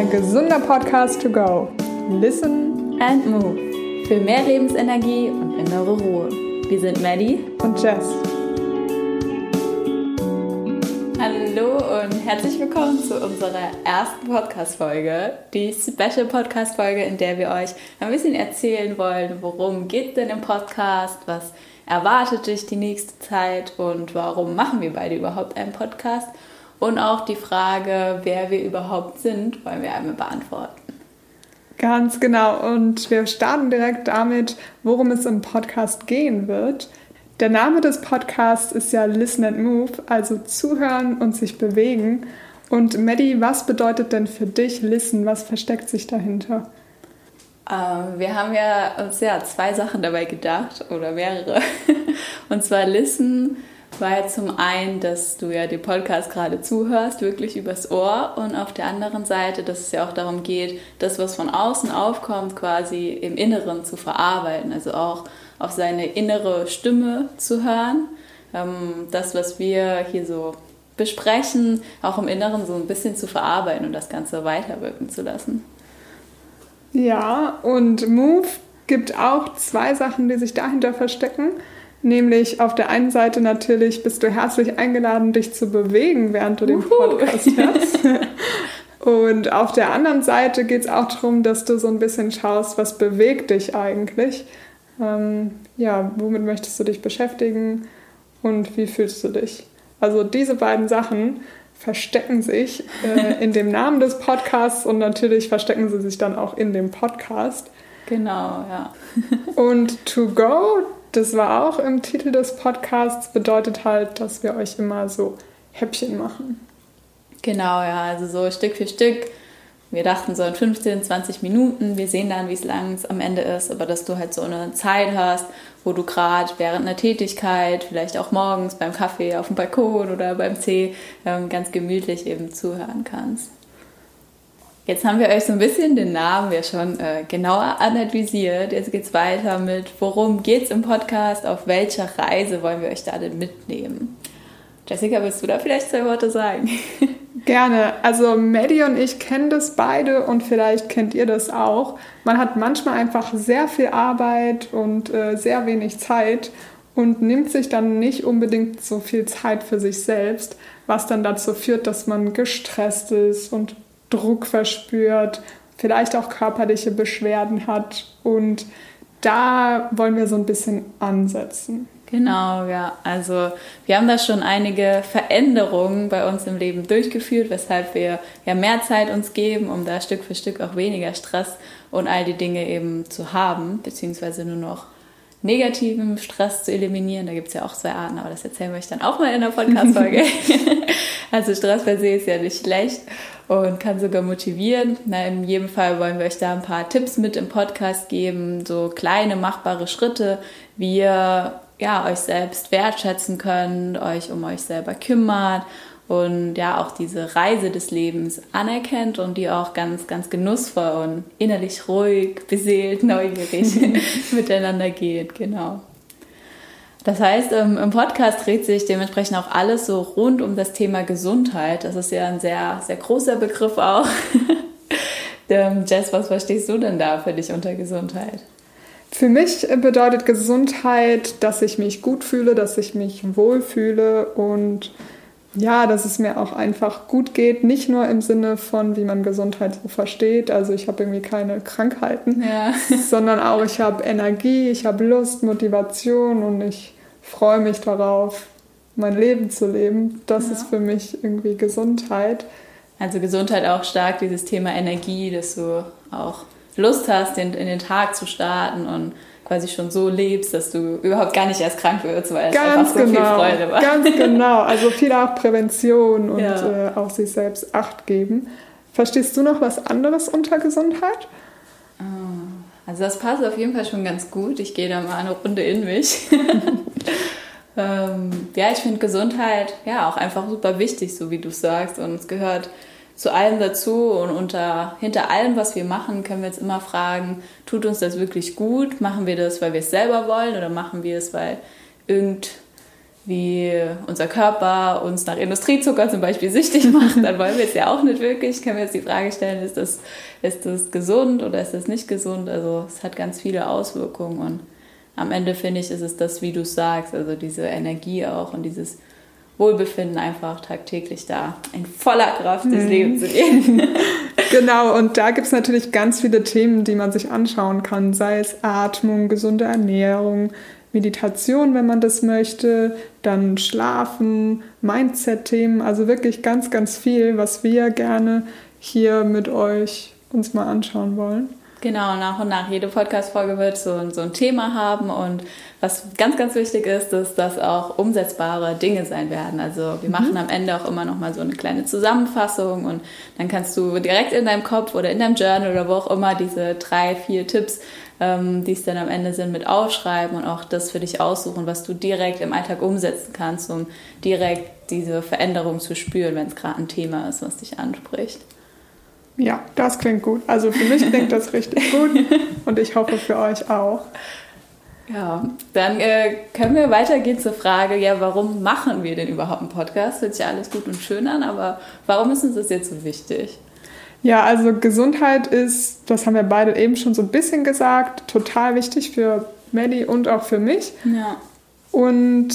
dein gesunder Podcast to go. Listen and move. Für mehr Lebensenergie und innere Ruhe. Wir sind Maddie und Jess. Hallo und herzlich willkommen zu unserer ersten Podcast-Folge. Die Special Podcast-Folge, in der wir euch ein bisschen erzählen wollen, worum geht denn im Podcast, was erwartet dich die nächste Zeit und warum machen wir beide überhaupt einen Podcast und auch die Frage, wer wir überhaupt sind, wollen wir einmal beantworten. Ganz genau. Und wir starten direkt damit, worum es im Podcast gehen wird. Der Name des Podcasts ist ja Listen and Move, also zuhören und sich bewegen. Und Maddie, was bedeutet denn für dich Listen? Was versteckt sich dahinter? Ähm, wir haben ja uns ja zwei Sachen dabei gedacht oder mehrere. Und zwar Listen war ja zum einen, dass du ja den Podcast gerade zuhörst, wirklich übers Ohr und auf der anderen Seite, dass es ja auch darum geht, das, was von außen aufkommt, quasi im Inneren zu verarbeiten, also auch auf seine innere Stimme zu hören. Ähm, das, was wir hier so besprechen, auch im Inneren so ein bisschen zu verarbeiten und das Ganze weiterwirken zu lassen. Ja, und Move gibt auch zwei Sachen, die sich dahinter verstecken. Nämlich auf der einen Seite natürlich bist du herzlich eingeladen, dich zu bewegen, während du den Podcast hörst. Und auf der anderen Seite geht es auch darum, dass du so ein bisschen schaust, was bewegt dich eigentlich. Ähm, ja, womit möchtest du dich beschäftigen und wie fühlst du dich? Also diese beiden Sachen verstecken sich äh, in dem Namen des Podcasts und natürlich verstecken sie sich dann auch in dem Podcast. Genau, ja. und to go, das war auch im Titel des Podcasts, bedeutet halt, dass wir euch immer so Häppchen machen. Genau, ja, also so Stück für Stück. Wir dachten so in 15, 20 Minuten, wir sehen dann, wie es lang am Ende ist, aber dass du halt so eine Zeit hast, wo du gerade während einer Tätigkeit, vielleicht auch morgens beim Kaffee auf dem Balkon oder beim Tee, ähm, ganz gemütlich eben zuhören kannst. Jetzt haben wir euch so ein bisschen den Namen ja schon äh, genauer analysiert. Jetzt geht es weiter mit, worum geht es im Podcast, auf welcher Reise wollen wir euch da denn mitnehmen? Jessica, willst du da vielleicht zwei Worte sagen? Gerne. Also Maddie und ich kennen das beide und vielleicht kennt ihr das auch. Man hat manchmal einfach sehr viel Arbeit und äh, sehr wenig Zeit und nimmt sich dann nicht unbedingt so viel Zeit für sich selbst, was dann dazu führt, dass man gestresst ist und Druck verspürt, vielleicht auch körperliche Beschwerden hat. Und da wollen wir so ein bisschen ansetzen. Genau, ja. Also wir haben da schon einige Veränderungen bei uns im Leben durchgeführt, weshalb wir ja mehr Zeit uns geben, um da Stück für Stück auch weniger Stress und all die Dinge eben zu haben, beziehungsweise nur noch negativen Stress zu eliminieren. Da gibt es ja auch zwei Arten, aber das erzählen wir euch dann auch mal in der Podcast-Folge. also Stress per se ist ja nicht schlecht und kann sogar motivieren. Na, in jedem Fall wollen wir euch da ein paar Tipps mit im Podcast geben, so kleine machbare Schritte, wie ihr ja, euch selbst wertschätzen könnt, euch um euch selber kümmert und ja auch diese Reise des Lebens anerkennt und die auch ganz, ganz genussvoll und innerlich ruhig, beseelt, neugierig miteinander geht. Genau. Das heißt, ähm, im Podcast dreht sich dementsprechend auch alles so rund um das Thema Gesundheit. Das ist ja ein sehr, sehr großer Begriff auch. Ähm, Jess, was verstehst du denn da für dich unter Gesundheit? Für mich bedeutet Gesundheit, dass ich mich gut fühle, dass ich mich wohlfühle und ja, dass es mir auch einfach gut geht. Nicht nur im Sinne von, wie man Gesundheit so versteht. Also ich habe irgendwie keine Krankheiten, ja. sondern auch ich habe Energie, ich habe Lust, Motivation und ich freue mich darauf, mein Leben zu leben. Das ja. ist für mich irgendwie Gesundheit. Also Gesundheit auch stark dieses Thema Energie, dass du auch Lust hast, in, in den Tag zu starten und quasi schon so lebst, dass du überhaupt gar nicht erst krank wirst, weil es einfach so genau, viel Freude war. Ganz genau. Also viel auch Prävention und ja. äh, auch sich selbst Acht geben. Verstehst du noch was anderes unter Gesundheit? Ah, also das passt auf jeden Fall schon ganz gut. Ich gehe da mal eine Runde in mich. ähm, ja, ich finde Gesundheit ja auch einfach super wichtig, so wie du sagst. Und es gehört zu allem dazu und unter, hinter allem, was wir machen, können wir jetzt immer fragen, tut uns das wirklich gut? Machen wir das, weil wir es selber wollen oder machen wir es, weil irgendwer wie unser Körper uns nach Industriezucker zum Beispiel süchtig macht, dann wollen wir es ja auch nicht wirklich. Können wir jetzt die Frage stellen, ist das, ist das gesund oder ist das nicht gesund? Also es hat ganz viele Auswirkungen und am Ende finde ich, ist es das, wie du sagst, also diese Energie auch und dieses Wohlbefinden einfach tagtäglich da in voller Kraft des mhm. Lebens zu gehen. genau, und da gibt es natürlich ganz viele Themen, die man sich anschauen kann, sei es Atmung, gesunde Ernährung, Meditation, wenn man das möchte, dann Schlafen, Mindset-Themen, also wirklich ganz, ganz viel, was wir gerne hier mit euch uns mal anschauen wollen. Genau, nach und nach. Jede Podcast-Folge wird so, so ein Thema haben und was ganz, ganz wichtig ist, ist, dass auch umsetzbare Dinge sein werden. Also wir mhm. machen am Ende auch immer noch mal so eine kleine Zusammenfassung und dann kannst du direkt in deinem Kopf oder in deinem Journal oder wo auch immer diese drei, vier Tipps, ähm, die es dann am Ende sind, mit aufschreiben und auch das für dich aussuchen, was du direkt im Alltag umsetzen kannst, um direkt diese Veränderung zu spüren, wenn es gerade ein Thema ist, was dich anspricht. Ja, das klingt gut. Also für mich klingt das richtig gut und ich hoffe für euch auch. Ja, dann äh, können wir weitergehen zur Frage, ja, warum machen wir denn überhaupt einen Podcast? Hört sich ja alles gut und schön an, aber warum ist uns das jetzt so wichtig? Ja, also Gesundheit ist, das haben wir beide eben schon so ein bisschen gesagt, total wichtig für Maddie und auch für mich. Ja. Und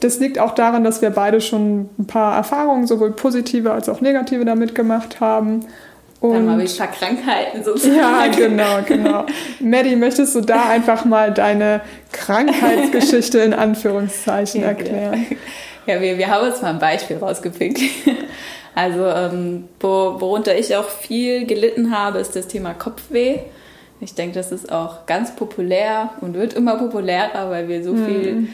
das liegt auch daran, dass wir beide schon ein paar Erfahrungen, sowohl positive als auch negative damit gemacht haben. Und Dann habe ich ein paar Krankheiten sozusagen. Ja, genau, genau. Maddie, möchtest du da einfach mal deine Krankheitsgeschichte in Anführungszeichen erklären? Ja, wir, wir haben uns mal ein Beispiel rausgepickt. Also, ähm, wo, worunter ich auch viel gelitten habe, ist das Thema Kopfweh. Ich denke, das ist auch ganz populär und wird immer populärer, weil wir so mhm. viel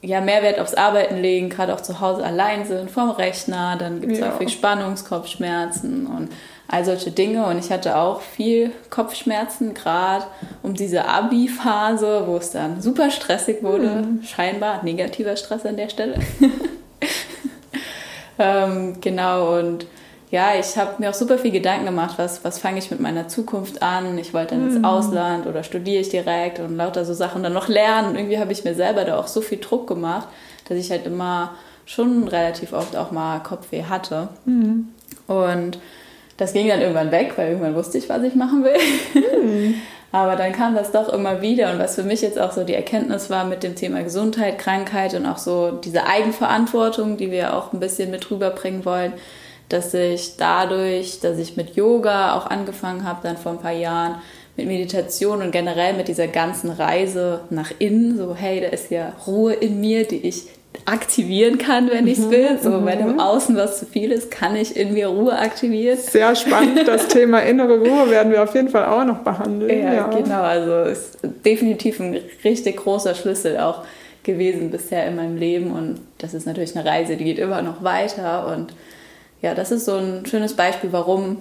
ja, Mehrwert aufs Arbeiten legen, gerade auch zu Hause allein sind, vorm Rechner. Dann gibt es ja. häufig Spannungskopfschmerzen und all solche Dinge. Und ich hatte auch viel Kopfschmerzen, gerade um diese Abi-Phase, wo es dann super stressig wurde. Mhm. Scheinbar negativer Stress an der Stelle. ähm, genau, und ja, ich habe mir auch super viel Gedanken gemacht, was, was fange ich mit meiner Zukunft an? Ich wollte dann mhm. ins Ausland oder studiere ich direkt und lauter so Sachen dann noch lernen. Und irgendwie habe ich mir selber da auch so viel Druck gemacht, dass ich halt immer schon relativ oft auch mal Kopfweh hatte. Mhm. Und das ging dann irgendwann weg, weil irgendwann wusste ich, was ich machen will. Mhm. Aber dann kam das doch immer wieder und was für mich jetzt auch so die Erkenntnis war mit dem Thema Gesundheit, Krankheit und auch so diese Eigenverantwortung, die wir auch ein bisschen mit rüberbringen wollen, dass ich dadurch, dass ich mit Yoga auch angefangen habe, dann vor ein paar Jahren, mit Meditation und generell mit dieser ganzen Reise nach innen, so hey, da ist ja Ruhe in mir, die ich aktivieren kann, wenn ich es mhm, will. So, mhm. wenn im Außen was zu viel ist, kann ich in mir Ruhe aktivieren. Sehr spannend. Das Thema innere Ruhe werden wir auf jeden Fall auch noch behandeln. Ja, ja. genau. Also ist definitiv ein richtig großer Schlüssel auch gewesen bisher in meinem Leben. Und das ist natürlich eine Reise, die geht immer noch weiter. Und ja, das ist so ein schönes Beispiel, warum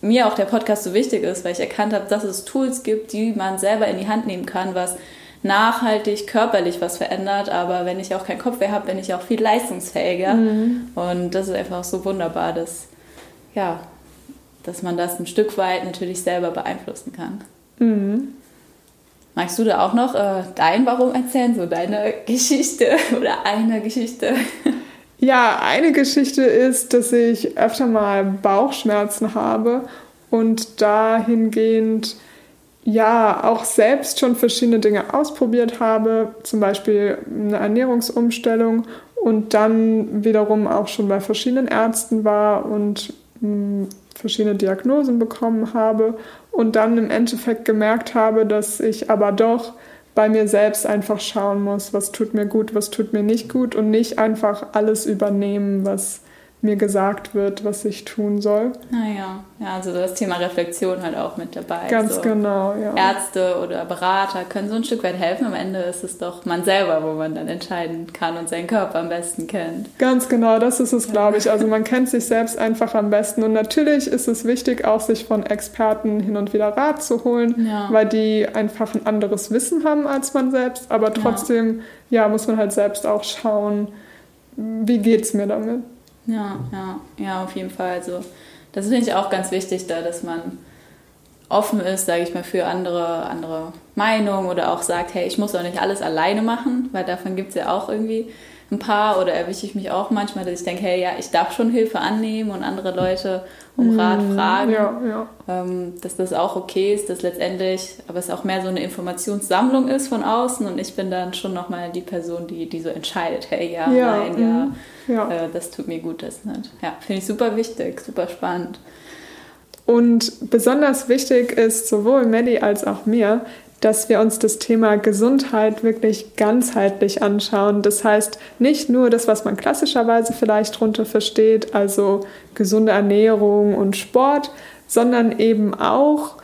mir auch der Podcast so wichtig ist, weil ich erkannt habe, dass es Tools gibt, die man selber in die Hand nehmen kann, was nachhaltig körperlich was verändert, aber wenn ich auch keinen Kopfweh habe, bin ich auch viel leistungsfähiger. Mhm. Und das ist einfach so wunderbar, dass, ja, dass man das ein Stück weit natürlich selber beeinflussen kann. Mhm. Magst du da auch noch äh, dein Warum erzählen, so deine Geschichte oder eine Geschichte? Ja, eine Geschichte ist, dass ich öfter mal Bauchschmerzen habe und dahingehend ja auch selbst schon verschiedene Dinge ausprobiert habe, zum Beispiel eine Ernährungsumstellung und dann wiederum auch schon bei verschiedenen Ärzten war und mh, hm, verschiedene Diagnosen bekommen habe und dann im Endeffekt gemerkt habe, dass ich aber doch bei mir selbst einfach schauen muss, was tut mir gut, was tut mir nicht gut und nicht einfach alles übernehmen, was mir gesagt wird, was ich tun soll. Naja, ja, also das Thema Reflexion halt auch mit dabei. Ganz so genau, ja. Ärzte oder Berater können so ein Stück weit helfen. Am Ende ist es doch man selber, wo man dann entscheiden kann und seinen Körper am besten kennt. Ganz genau, das ist es, glaube ich. Also man kennt sich selbst einfach am besten. Und natürlich ist es wichtig, auch sich von Experten hin und wieder Rat zu holen, ja. weil die einfach ein anderes Wissen haben als man selbst. Aber trotzdem, ja, ja muss man halt selbst auch schauen, wie geht es mir damit. Ja, ja, ja, auf jeden Fall. Also das finde ich auch ganz wichtig da, dass man offen ist, sage ich mal, für andere, andere Meinungen oder auch sagt, hey, ich muss doch nicht alles alleine machen, weil davon gibt es ja auch irgendwie ein paar oder erwische ich mich auch manchmal, dass ich denke, hey, ja, ich darf schon Hilfe annehmen und andere Leute um Rat mhm. fragen, ja, ja. Ähm, dass das auch okay ist, dass letztendlich, aber es auch mehr so eine Informationssammlung ist von außen und ich bin dann schon nochmal die Person, die, die so entscheidet, hey, ja, ja nein, mhm. ja, äh, das tut mir gut, das nicht. Ja, finde ich super wichtig, super spannend. Und besonders wichtig ist sowohl Maddie als auch mir, dass wir uns das Thema Gesundheit wirklich ganzheitlich anschauen. Das heißt nicht nur das, was man klassischerweise vielleicht darunter versteht, also gesunde Ernährung und Sport, sondern eben auch,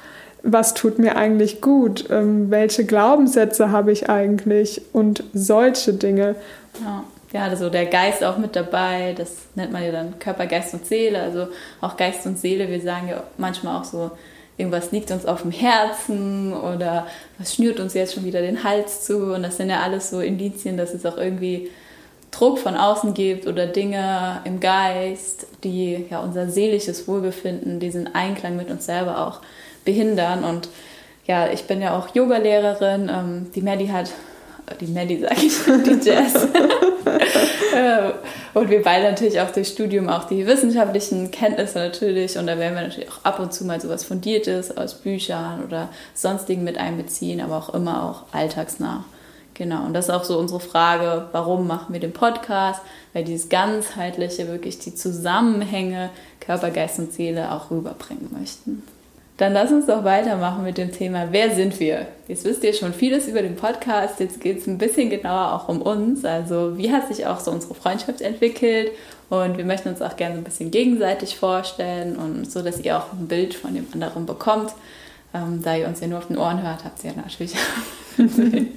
was tut mir eigentlich gut, ähm, welche Glaubenssätze habe ich eigentlich und solche Dinge. Ja. Ja, also der Geist auch mit dabei, das nennt man ja dann Körper, Geist und Seele, also auch Geist und Seele, wir sagen ja manchmal auch so, irgendwas liegt uns auf dem Herzen oder was schnürt uns jetzt schon wieder den Hals zu. Und das sind ja alles so Indizien, dass es auch irgendwie Druck von außen gibt oder Dinge im Geist, die ja unser seelisches Wohlbefinden, diesen Einklang mit uns selber auch behindern. Und ja, ich bin ja auch Yogalehrerin. Ähm, die Maddie hat die Maddie sag ich, die Jazz. Äh, und wir beide natürlich auch durch Studium auch die wissenschaftlichen Kenntnisse natürlich und da werden wir natürlich auch ab und zu mal sowas Fundiertes aus Büchern oder sonstigen mit einbeziehen, aber auch immer auch alltagsnah. Genau, und das ist auch so unsere Frage, warum machen wir den Podcast? Weil dieses ganzheitliche, wirklich die Zusammenhänge Körper, Geist und Seele auch rüberbringen möchten. Dann lass uns doch weitermachen mit dem Thema, wer sind wir? Jetzt wisst ihr schon vieles über den Podcast, jetzt geht es ein bisschen genauer auch um uns. Also wie hat sich auch so unsere Freundschaft entwickelt? Und wir möchten uns auch gerne ein bisschen gegenseitig vorstellen und so, dass ihr auch ein Bild von dem anderen bekommt. Ähm, da ihr uns ja nur auf den Ohren hört, habt ihr ja natürlich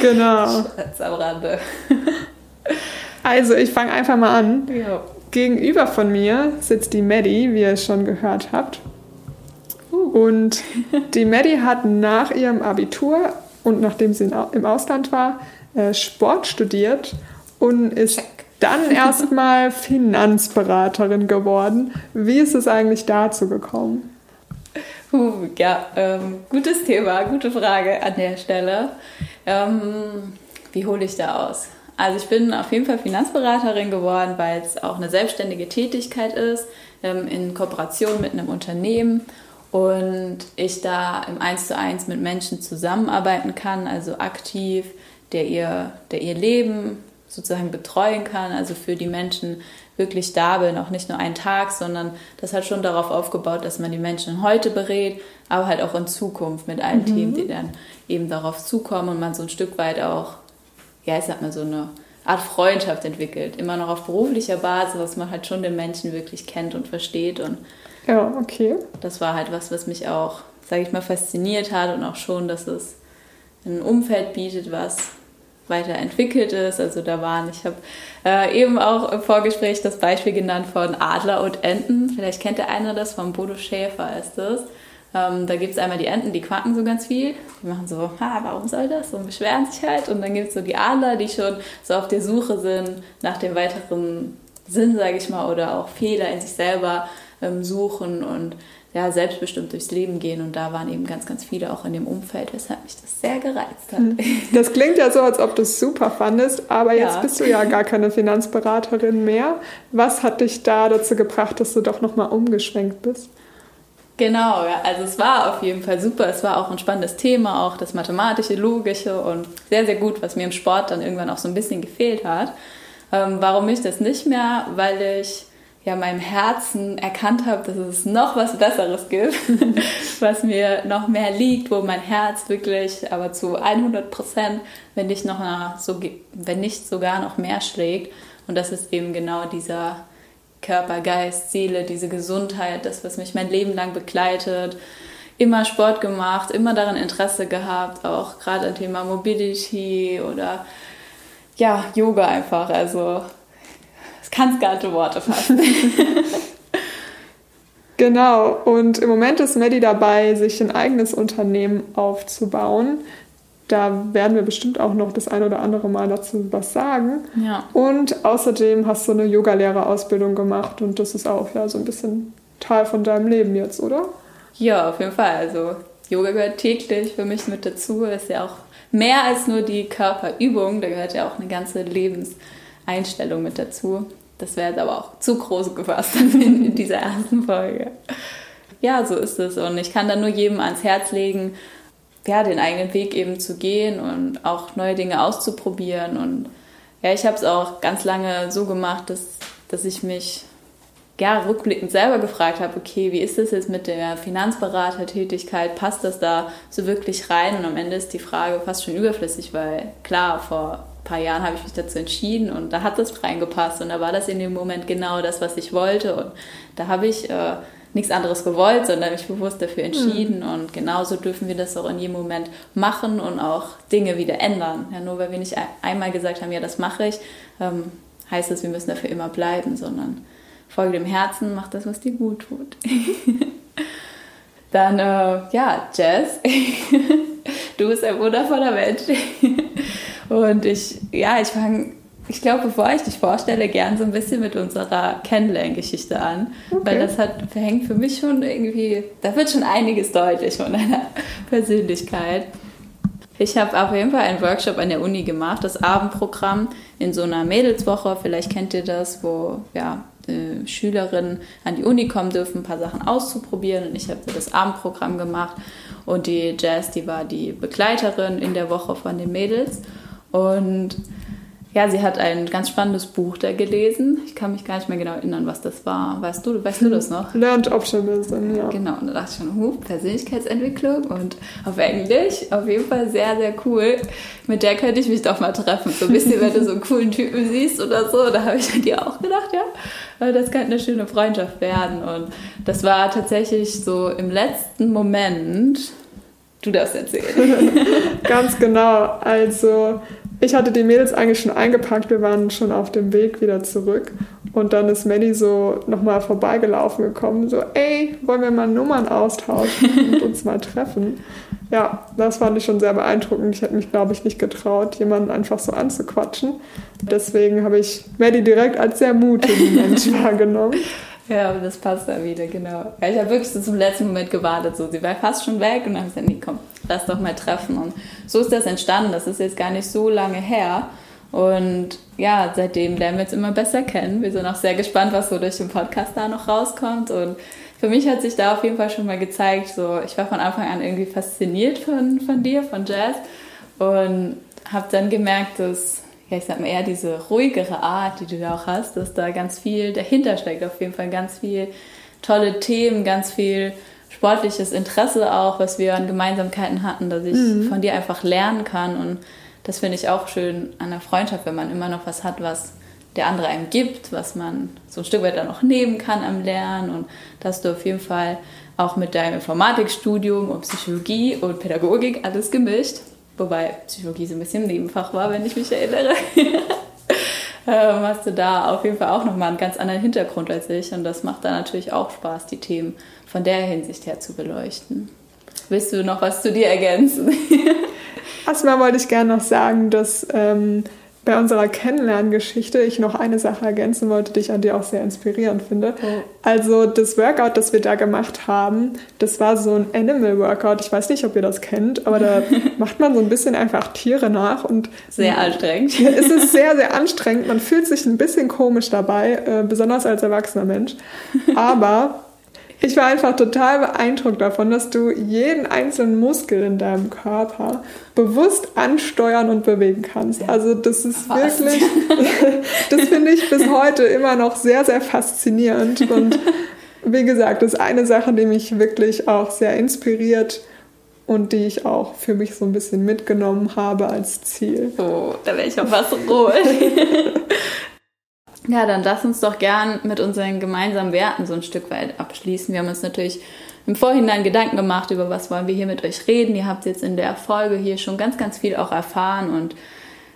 genau. Schatz am Rande. also ich fange einfach mal an. Ja. Gegenüber von mir sitzt die Maddie, wie ihr schon gehört habt. Und die Maddie hat nach ihrem Abitur und nachdem sie im Ausland war, äh, Sport studiert und ist dann erstmal Finanzberaterin geworden. Wie ist es eigentlich dazu gekommen? Uh, ja, ähm, gutes Thema, gute Frage an der Stelle. Ähm, wie hole ich da aus? Also ich bin auf jeden Fall Finanzberaterin geworden, weil es auch eine selbstständige Tätigkeit ist, ähm, in Kooperation mit einem Unternehmen und ich da im Eins zu eins mit Menschen zusammenarbeiten kann, also aktiv, der ihr, der ihr Leben sozusagen betreuen kann, also für die Menschen wirklich da bin, auch nicht nur einen Tag, sondern das hat schon darauf aufgebaut, dass man die Menschen heute berät, aber halt auch in Zukunft mit allen mhm. Themen, die dann eben darauf zukommen und man so ein Stück weit auch, ja, ich sag mal so eine Art Freundschaft entwickelt, immer noch auf beruflicher Basis, dass man halt schon den Menschen wirklich kennt und versteht und ja, okay. Das war halt was, was mich auch, sage ich mal, fasziniert hat und auch schon, dass es ein Umfeld bietet, was weiterentwickelt ist. Also da waren, ich habe äh, eben auch im Vorgespräch das Beispiel genannt von Adler und Enten. Vielleicht kennt der eine das, von Bodo Schäfer ist das. Ähm, da gibt es einmal die Enten, die quaken so ganz viel. Die machen so, ah, warum soll das? Und beschweren sich halt. Und dann gibt es so die Adler, die schon so auf der Suche sind nach dem weiteren Sinn, sage ich mal, oder auch Fehler in sich selber ähm, suchen und ja, selbstbestimmt durchs Leben gehen. Und da waren eben ganz, ganz viele auch in dem Umfeld, weshalb mich das sehr gereizt hat. Hm. Das klingt ja so, als ob du es super fandest, aber ja. jetzt bist du ja gar keine Finanzberaterin mehr. Was hat dich da dazu gebracht, dass du doch nochmal umgeschwenkt bist? Genau, ja. also es war auf jeden Fall super. Es war auch ein spannendes Thema, auch das Mathematische, Logische und sehr, sehr gut, was mir im Sport dann irgendwann auch so ein bisschen gefehlt hat. Ähm, warum ich das nicht mehr? Weil ich ja meinem Herzen erkannt habe, dass es noch was Besseres gibt, was mir noch mehr liegt, wo mein Herz wirklich aber zu 100 Prozent, wenn so, wenn nicht sogar noch mehr schlägt. Und das ist eben genau dieser Körper, Geist, Seele, diese Gesundheit, das, was mich mein Leben lang begleitet. Immer Sport gemacht, immer daran Interesse gehabt, auch gerade am Thema Mobility oder ja, Yoga einfach. Also kann es gar nicht Worte fassen. genau, und im Moment ist Maddie dabei, sich ein eigenes Unternehmen aufzubauen. Da werden wir bestimmt auch noch das ein oder andere Mal dazu was sagen. Ja. Und außerdem hast du eine Yogalehrerausbildung gemacht und das ist auch ja so ein bisschen Teil von deinem Leben jetzt, oder? Ja, auf jeden Fall. Also Yoga gehört täglich für mich mit dazu. Ist ja auch mehr als nur die Körperübung. Da gehört ja auch eine ganze Lebenseinstellung mit dazu. Das wäre jetzt aber auch zu groß gefasst in dieser ersten Folge. Ja, so ist es. Und ich kann da nur jedem ans Herz legen, ja, den eigenen Weg eben zu gehen und auch neue Dinge auszuprobieren. Und ja, ich habe es auch ganz lange so gemacht, dass, dass ich mich ja, rückblickend selber gefragt habe, okay, wie ist das jetzt mit der Finanzberatertätigkeit? Passt das da so wirklich rein? Und am Ende ist die Frage fast schon überflüssig, weil klar, vor ein paar Jahren habe ich mich dazu entschieden und da hat das reingepasst und da war das in dem Moment genau das, was ich wollte und da habe ich äh, nichts anderes gewollt, sondern mich bewusst dafür entschieden mhm. und genauso dürfen wir das auch in jedem Moment machen und auch Dinge wieder ändern. Ja, nur weil wir nicht einmal gesagt haben, ja, das mache ich, ähm, heißt das, wir müssen dafür immer bleiben, sondern folge dem Herzen, mach das, was dir gut tut. Dann, äh, ja, Jess, du bist ein wundervoller Mensch. Und ich, ja, ich fange, ich glaube, bevor ich dich vorstelle, gern so ein bisschen mit unserer Kennenlerngeschichte an. Okay. Weil das hat, verhängt für mich schon irgendwie, da wird schon einiges deutlich von deiner Persönlichkeit. Ich habe auf jeden Fall einen Workshop an der Uni gemacht, das Abendprogramm in so einer Mädelswoche. Vielleicht kennt ihr das, wo ja, äh, Schülerinnen an die Uni kommen dürfen, ein paar Sachen auszuprobieren. Und ich habe das Abendprogramm gemacht. Und die Jazz, die war die Begleiterin in der Woche von den Mädels. Und ja, sie hat ein ganz spannendes Buch da gelesen. Ich kann mich gar nicht mehr genau erinnern, was das war. Weißt du, weißt du das noch? Learned Optimism, ja. Genau, und da dachte ich schon, huh, Persönlichkeitsentwicklung und auf Englisch, auf jeden Fall sehr, sehr cool. Mit der könnte ich mich doch mal treffen. So ein bisschen, wenn du so einen coolen Typen siehst oder so. Da habe ich an dir auch gedacht, ja, das könnte eine schöne Freundschaft werden. Und das war tatsächlich so im letzten Moment, Du darfst erzählen. Ganz genau. Also ich hatte die Mädels eigentlich schon eingepackt, wir waren schon auf dem Weg wieder zurück. Und dann ist Maddie so nochmal vorbeigelaufen gekommen, so, ey, wollen wir mal Nummern austauschen und uns mal treffen? Ja, das fand ich schon sehr beeindruckend. Ich hätte mich, glaube ich, nicht getraut, jemanden einfach so anzuquatschen. Deswegen habe ich Maddie direkt als sehr mutigen Mensch wahrgenommen. Ja, aber das passt da wieder, genau. Ich habe wirklich so zum letzten Moment gewartet. So. Sie war fast schon weg und dann habe ich gesagt, nee, komm, lass doch mal treffen. Und so ist das entstanden. Das ist jetzt gar nicht so lange her. Und ja, seitdem lernen wir uns immer besser kennen. Wir sind auch sehr gespannt, was so durch den Podcast da noch rauskommt. Und für mich hat sich da auf jeden Fall schon mal gezeigt, so ich war von Anfang an irgendwie fasziniert von, von dir, von Jazz. Und habe dann gemerkt, dass ja, ich sag mal eher diese ruhigere Art, die du da auch hast, dass da ganz viel dahinter steckt. Auf jeden Fall ganz viel tolle Themen, ganz viel sportliches Interesse auch, was wir an Gemeinsamkeiten hatten, dass ich mhm. von dir einfach lernen kann. Und das finde ich auch schön an der Freundschaft, wenn man immer noch was hat, was der andere einem gibt, was man so ein Stück weit dann auch nehmen kann am Lernen. Und dass du auf jeden Fall auch mit deinem Informatikstudium und Psychologie und Pädagogik alles gemischt Wobei Psychologie so ein bisschen Nebenfach war, wenn ich mich erinnere. ähm, hast du da auf jeden Fall auch nochmal einen ganz anderen Hintergrund als ich. Und das macht da natürlich auch Spaß, die Themen von der Hinsicht her zu beleuchten. Willst du noch was zu dir ergänzen? Erstmal wollte ich gerne noch sagen, dass ähm, bei unserer Kennenlerngeschichte ich noch eine Sache ergänzen wollte, die ich an dir auch sehr inspirierend finde. Oh. Also das Workout, das wir da gemacht haben, das war so ein Animal Workout. Ich weiß nicht, ob ihr das kennt, aber da macht man so ein bisschen einfach Tiere nach und sehr anstrengend. es ist sehr, sehr anstrengend. Man fühlt sich ein bisschen komisch dabei, äh, besonders als erwachsener Mensch. Aber ich war einfach total beeindruckt davon, dass du jeden einzelnen Muskel in deinem Körper bewusst ansteuern und bewegen kannst. Also das ist Fast. wirklich, das finde ich bis heute immer noch sehr, sehr faszinierend. Und wie gesagt, das ist eine Sache, die mich wirklich auch sehr inspiriert und die ich auch für mich so ein bisschen mitgenommen habe als Ziel. Oh, da wäre ich auch was rot. Ja, dann lass uns doch gern mit unseren gemeinsamen Werten so ein Stück weit abschließen. Wir haben uns natürlich im Vorhinein Gedanken gemacht, über was wollen wir hier mit euch reden. Ihr habt jetzt in der Folge hier schon ganz, ganz viel auch erfahren und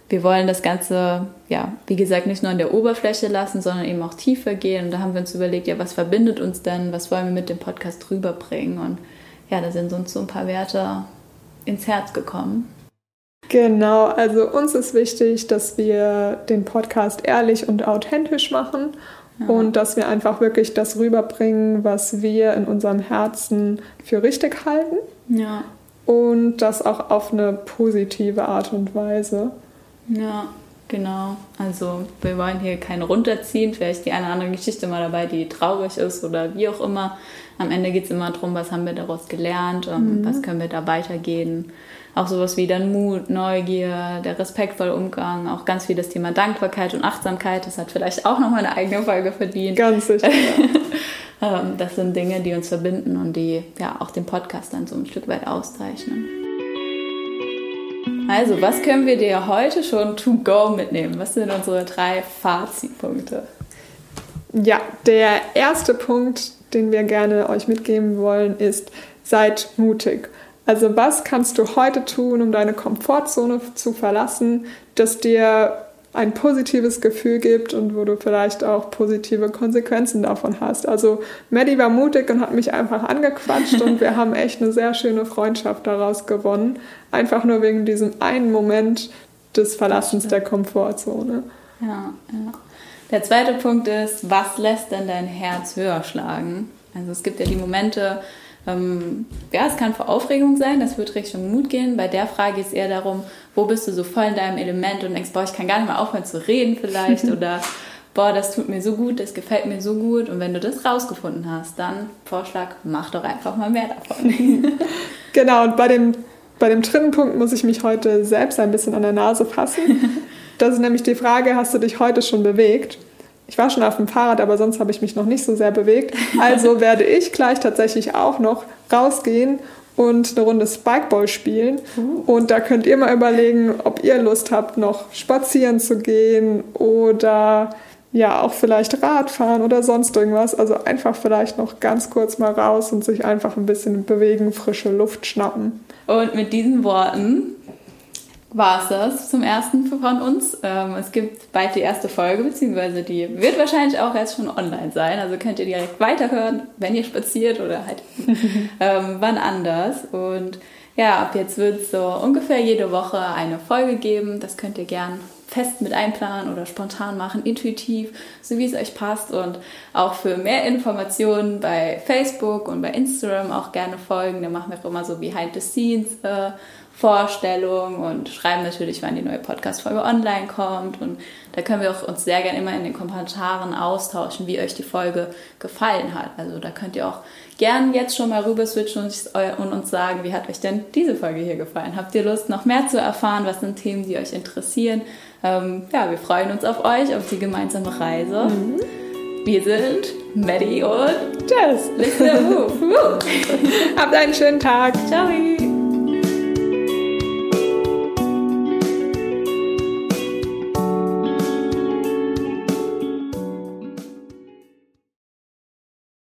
wir wollen das Ganze, ja, wie gesagt, nicht nur an der Oberfläche lassen, sondern eben auch tiefer gehen. Und da haben wir uns überlegt, ja, was verbindet uns denn? Was wollen wir mit dem Podcast rüberbringen? Und ja, da sind uns so ein paar Werte ins Herz gekommen. Genau, also uns ist wichtig, dass wir den Podcast ehrlich und authentisch machen Ja. Und dass wir einfach wirklich das rüberbringen, was wir in unserem Herzen für richtig halten. Ja. Und das auch auf eine positive Art und Weise. Ja, genau. Also wir wollen hier keinen runterziehen. Vielleicht die eine oder andere Geschichte mal dabei, die traurig ist oder wie auch immer. Am Ende geht es immer darum, was haben wir daraus gelernt und mhm. was können wir da weitergehen auch sowas wie dann Mut, Neugier, der respektvolle Umgang, auch ganz viel das Thema Dankbarkeit und Achtsamkeit, das hat vielleicht auch nochmal eine eigene Folge verdient. Ganz sicher. Ähm, das sind Dinge, die uns verbinden und die ja auch den Podcast dann so ein Stück weit auszeichnen. Also, was können wir dir heute schon to go mitnehmen? Was sind unsere drei Fazitpunkte? Ja, der erste Punkt, den wir gerne euch mitgeben wollen, ist, seid mutig. Also was kannst du heute tun, um deine Komfortzone zu verlassen, das dir ein positives Gefühl gibt und wo du vielleicht auch positive Konsequenzen davon hast. Also Maddie war mutig und hat mich einfach angequatscht und wir haben echt eine sehr schöne Freundschaft daraus gewonnen. Einfach nur wegen diesem einen Moment des Verlassens der Komfortzone. Ja, ja. Der zweite Punkt ist, was lässt denn dein Herz höher schlagen? Also es gibt ja die Momente, ähm, ja, es kann vor Aufregung sein, das wird Richtung Mut gehen. Bei der Frage geht es eher darum, wo bist du so voll in deinem Element und denkst, boah, ich kann gar nicht mehr aufhören zu reden vielleicht oder boah, das tut mir so gut, das gefällt mir so gut. Und wenn du das rausgefunden hast, dann Vorschlag, mach doch einfach mal mehr davon. genau, und bei dem, bei dem dritten Punkt muss ich mich heute selbst ein bisschen an der Nase fassen. Das ist nämlich die Frage, hast du dich heute schon bewegt? Ich war schon auf dem Fahrrad, aber sonst habe ich mich noch nicht so sehr bewegt. Also werde ich gleich tatsächlich auch noch rausgehen und eine Runde Spikeball spielen. Uh. Und da könnt ihr mal überlegen, ob ihr Lust habt, noch spazieren zu gehen oder ja, auch vielleicht Radfahren oder sonst irgendwas. Also einfach vielleicht noch ganz kurz mal raus und sich einfach ein bisschen bewegen, frische Luft schnappen. Und mit diesen Worten war es das zum ersten von uns. Ähm, es gibt bald die erste Folge, beziehungsweise die wird wahrscheinlich auch jetzt schon online sein. Also könnt ihr direkt weiterhören, wenn ihr spaziert oder halt ähm, wann anders. Und ja, ab jetzt wird es so ungefähr jede Woche eine Folge geben. Das könnt ihr gern fest mit einplanen oder spontan machen, intuitiv, so wie es euch passt. Und auch für mehr Informationen bei Facebook und bei Instagram auch gerne folgen. Da machen wir auch immer so Behind the Scenes. Äh, und schreiben natürlich, wann die neue Podcast-Folge online kommt. Und da können wir auch uns sehr gerne immer in den Kommentaren austauschen, wie euch die Folge gefallen hat. Also da könnt ihr auch gerne jetzt schon mal rüber switchen und, uns sagen, wie hat euch denn diese Folge hier gefallen? Habt ihr Lust, noch mehr zu erfahren? Was sind Themen, die euch interessieren? Ähm, ja, wir freuen uns auf euch, auf die gemeinsame Reise. Mhm. Wir sind Maddie und Jess. Let's move. Habt einen schönen Tag. Ciao.